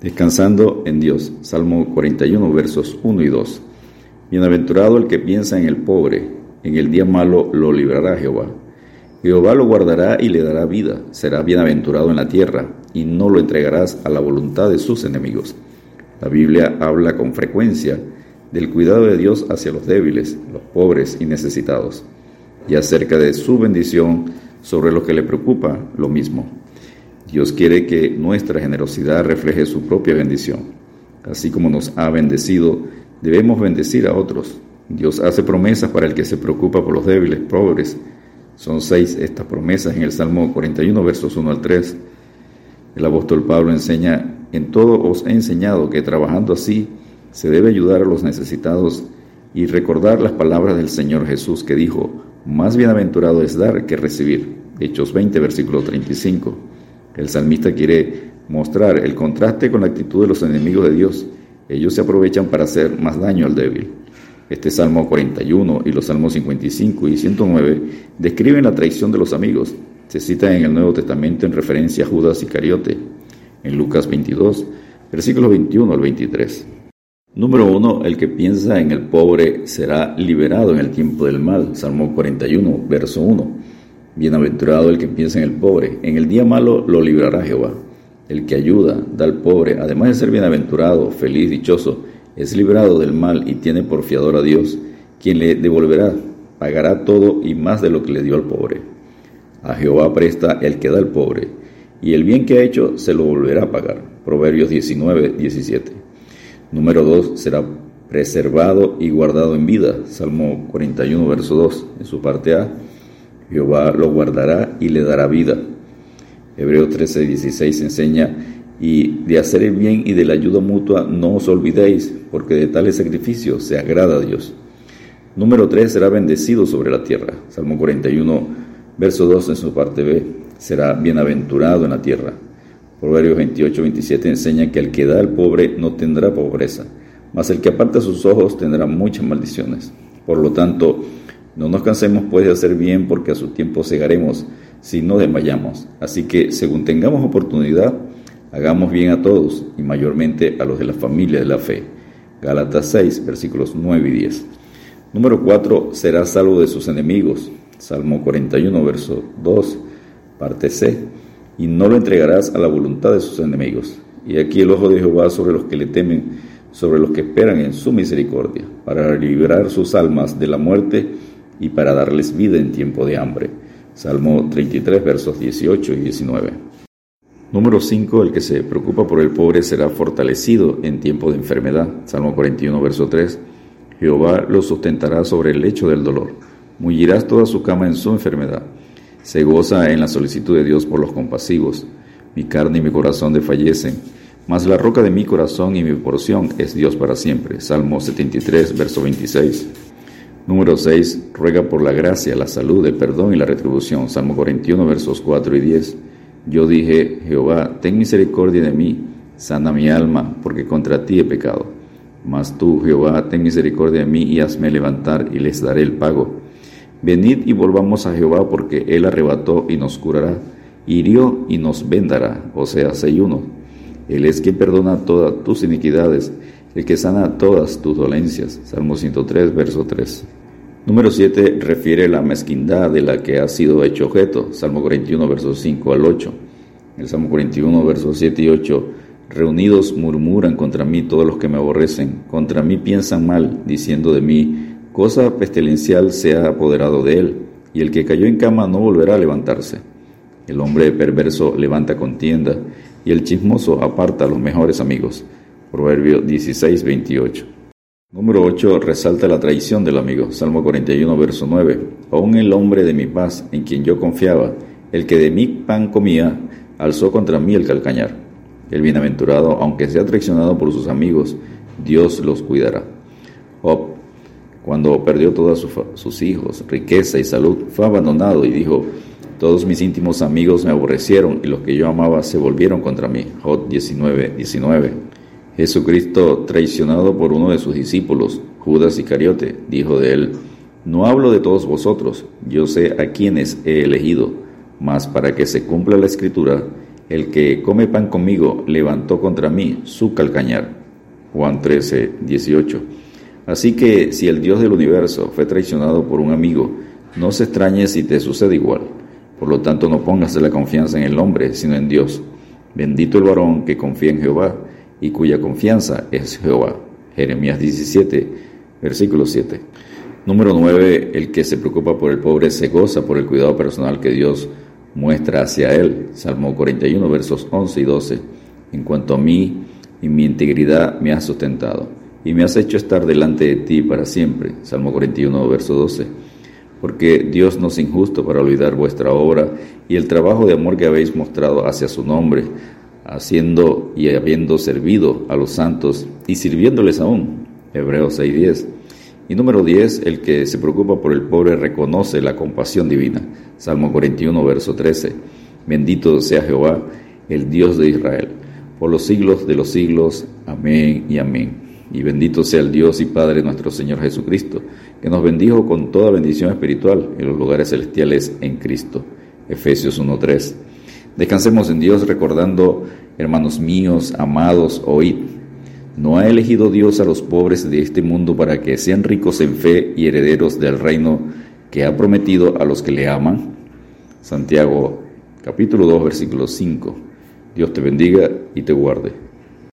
Descansando en Dios. Salmo 41, versos 1 y 2. Bienaventurado el que piensa en el pobre, en el día malo lo librará Jehová. Jehová lo guardará y le dará vida, será bienaventurado en la tierra, y no lo entregarás a la voluntad de sus enemigos. La Biblia habla con frecuencia del cuidado de Dios hacia los débiles, los pobres y necesitados, y acerca de su bendición sobre los que le preocupa lo mismo. Dios quiere que nuestra generosidad refleje su propia bendición. Así como nos ha bendecido, debemos bendecir a otros. Dios hace promesas para el que se preocupa por los débiles, pobres. Son seis estas promesas en el Salmo 41, versos 1 al 3. El apóstol Pablo enseña, en todo os he enseñado que trabajando así se debe ayudar a los necesitados y recordar las palabras del Señor Jesús que dijo, más bienaventurado es dar que recibir. Hechos 20, versículo 35. El salmista quiere mostrar el contraste con la actitud de los enemigos de Dios. Ellos se aprovechan para hacer más daño al débil. Este Salmo 41 y los Salmos 55 y 109 describen la traición de los amigos. Se citan en el Nuevo Testamento en referencia a Judas Iscariote, en Lucas 22, versículos 21 al 23. Número 1. El que piensa en el pobre será liberado en el tiempo del mal. Salmo 41, verso 1. Bienaventurado el que piensa en el pobre, en el día malo lo librará Jehová. El que ayuda, da al pobre, además de ser bienaventurado, feliz, dichoso, es librado del mal y tiene por fiador a Dios, quien le devolverá, pagará todo y más de lo que le dio al pobre. A Jehová presta el que da al pobre, y el bien que ha hecho se lo volverá a pagar. Proverbios 19, 17. Número 2 será preservado y guardado en vida. Salmo 41, verso 2, en su parte A Jehová lo guardará y le dará vida. Hebreo 13, enseña, y de hacer el bien y de la ayuda mutua no os olvidéis, porque de tales sacrificios se agrada a Dios. Número 3 será bendecido sobre la tierra. Salmo 41, verso 2 en su parte B. Será bienaventurado en la tierra. Proverbios 28, 27 enseña que el que da al pobre no tendrá pobreza, mas el que aparta sus ojos tendrá muchas maldiciones. Por lo tanto, no nos cansemos pues de hacer bien porque a su tiempo cegaremos si no desmayamos. Así que según tengamos oportunidad, hagamos bien a todos y mayormente a los de la familia de la fe. Gálatas 6, versículos 9 y 10. Número 4. Será salvo de sus enemigos. Salmo 41, verso 2, parte C. Y no lo entregarás a la voluntad de sus enemigos. Y aquí el ojo de Jehová sobre los que le temen, sobre los que esperan en su misericordia, para librar sus almas de la muerte y para darles vida en tiempo de hambre. Salmo 33, versos 18 y 19. Número 5. El que se preocupa por el pobre será fortalecido en tiempo de enfermedad. Salmo 41, verso 3. Jehová lo sustentará sobre el lecho del dolor. Mullirás toda su cama en su enfermedad. Se goza en la solicitud de Dios por los compasivos. Mi carne y mi corazón defallecen, mas la roca de mi corazón y mi porción es Dios para siempre. Salmo 73, verso 26. Número 6. Ruega por la gracia, la salud, el perdón y la retribución. Salmo 41, versos 4 y 10. Yo dije, Jehová, ten misericordia de mí, sana mi alma, porque contra ti he pecado. Mas tú, Jehová, ten misericordia de mí y hazme levantar y les daré el pago. Venid y volvamos a Jehová, porque él arrebató y nos curará, hirió y nos vendará. O sea, ayuno. Él es quien perdona todas tus iniquidades, el que sana todas tus dolencias. Salmo 103, verso 3. Número 7 refiere la mezquindad de la que ha sido hecho objeto, Salmo 41, versos 5 al 8. El Salmo 41, versos 7 y 8. Reunidos murmuran contra mí todos los que me aborrecen, contra mí piensan mal, diciendo de mí, cosa pestilencial se ha apoderado de él, y el que cayó en cama no volverá a levantarse. El hombre perverso levanta contienda, y el chismoso aparta a los mejores amigos. Proverbio 16, 28. Número 8. Resalta la traición del amigo. Salmo 41, verso 9. Aún el hombre de mi paz, en quien yo confiaba, el que de mi pan comía, alzó contra mí el calcañar. El bienaventurado, aunque sea traicionado por sus amigos, Dios los cuidará. Job, cuando perdió todos sus hijos, riqueza y salud, fue abandonado y dijo, todos mis íntimos amigos me aborrecieron y los que yo amaba se volvieron contra mí. Job 19, 19. Jesucristo, traicionado por uno de sus discípulos, Judas Iscariote, dijo de él, No hablo de todos vosotros, yo sé a quienes he elegido, mas para que se cumpla la escritura, el que come pan conmigo levantó contra mí su calcañar. Juan 13, 18. Así que si el Dios del universo fue traicionado por un amigo, no se extrañe si te sucede igual. Por lo tanto, no pongas la confianza en el hombre, sino en Dios. Bendito el varón que confía en Jehová y cuya confianza es Jehová. Jeremías 17, versículo 7. Número 9. El que se preocupa por el pobre se goza por el cuidado personal que Dios muestra hacia él. Salmo 41, versos 11 y 12. En cuanto a mí y mi integridad me has sustentado y me has hecho estar delante de ti para siempre. Salmo 41, verso 12. Porque Dios no es injusto para olvidar vuestra obra y el trabajo de amor que habéis mostrado hacia su nombre haciendo y habiendo servido a los santos y sirviéndoles aún. Hebreos 6:10. Y número 10, el que se preocupa por el pobre reconoce la compasión divina. Salmo 41, verso 13. Bendito sea Jehová, el Dios de Israel, por los siglos de los siglos. Amén y amén. Y bendito sea el Dios y Padre nuestro Señor Jesucristo, que nos bendijo con toda bendición espiritual en los lugares celestiales en Cristo. Efesios 1.3. Descansemos en Dios recordando, hermanos míos, amados, oíd. ¿No ha elegido Dios a los pobres de este mundo para que sean ricos en fe y herederos del reino que ha prometido a los que le aman? Santiago capítulo 2 versículo 5. Dios te bendiga y te guarde.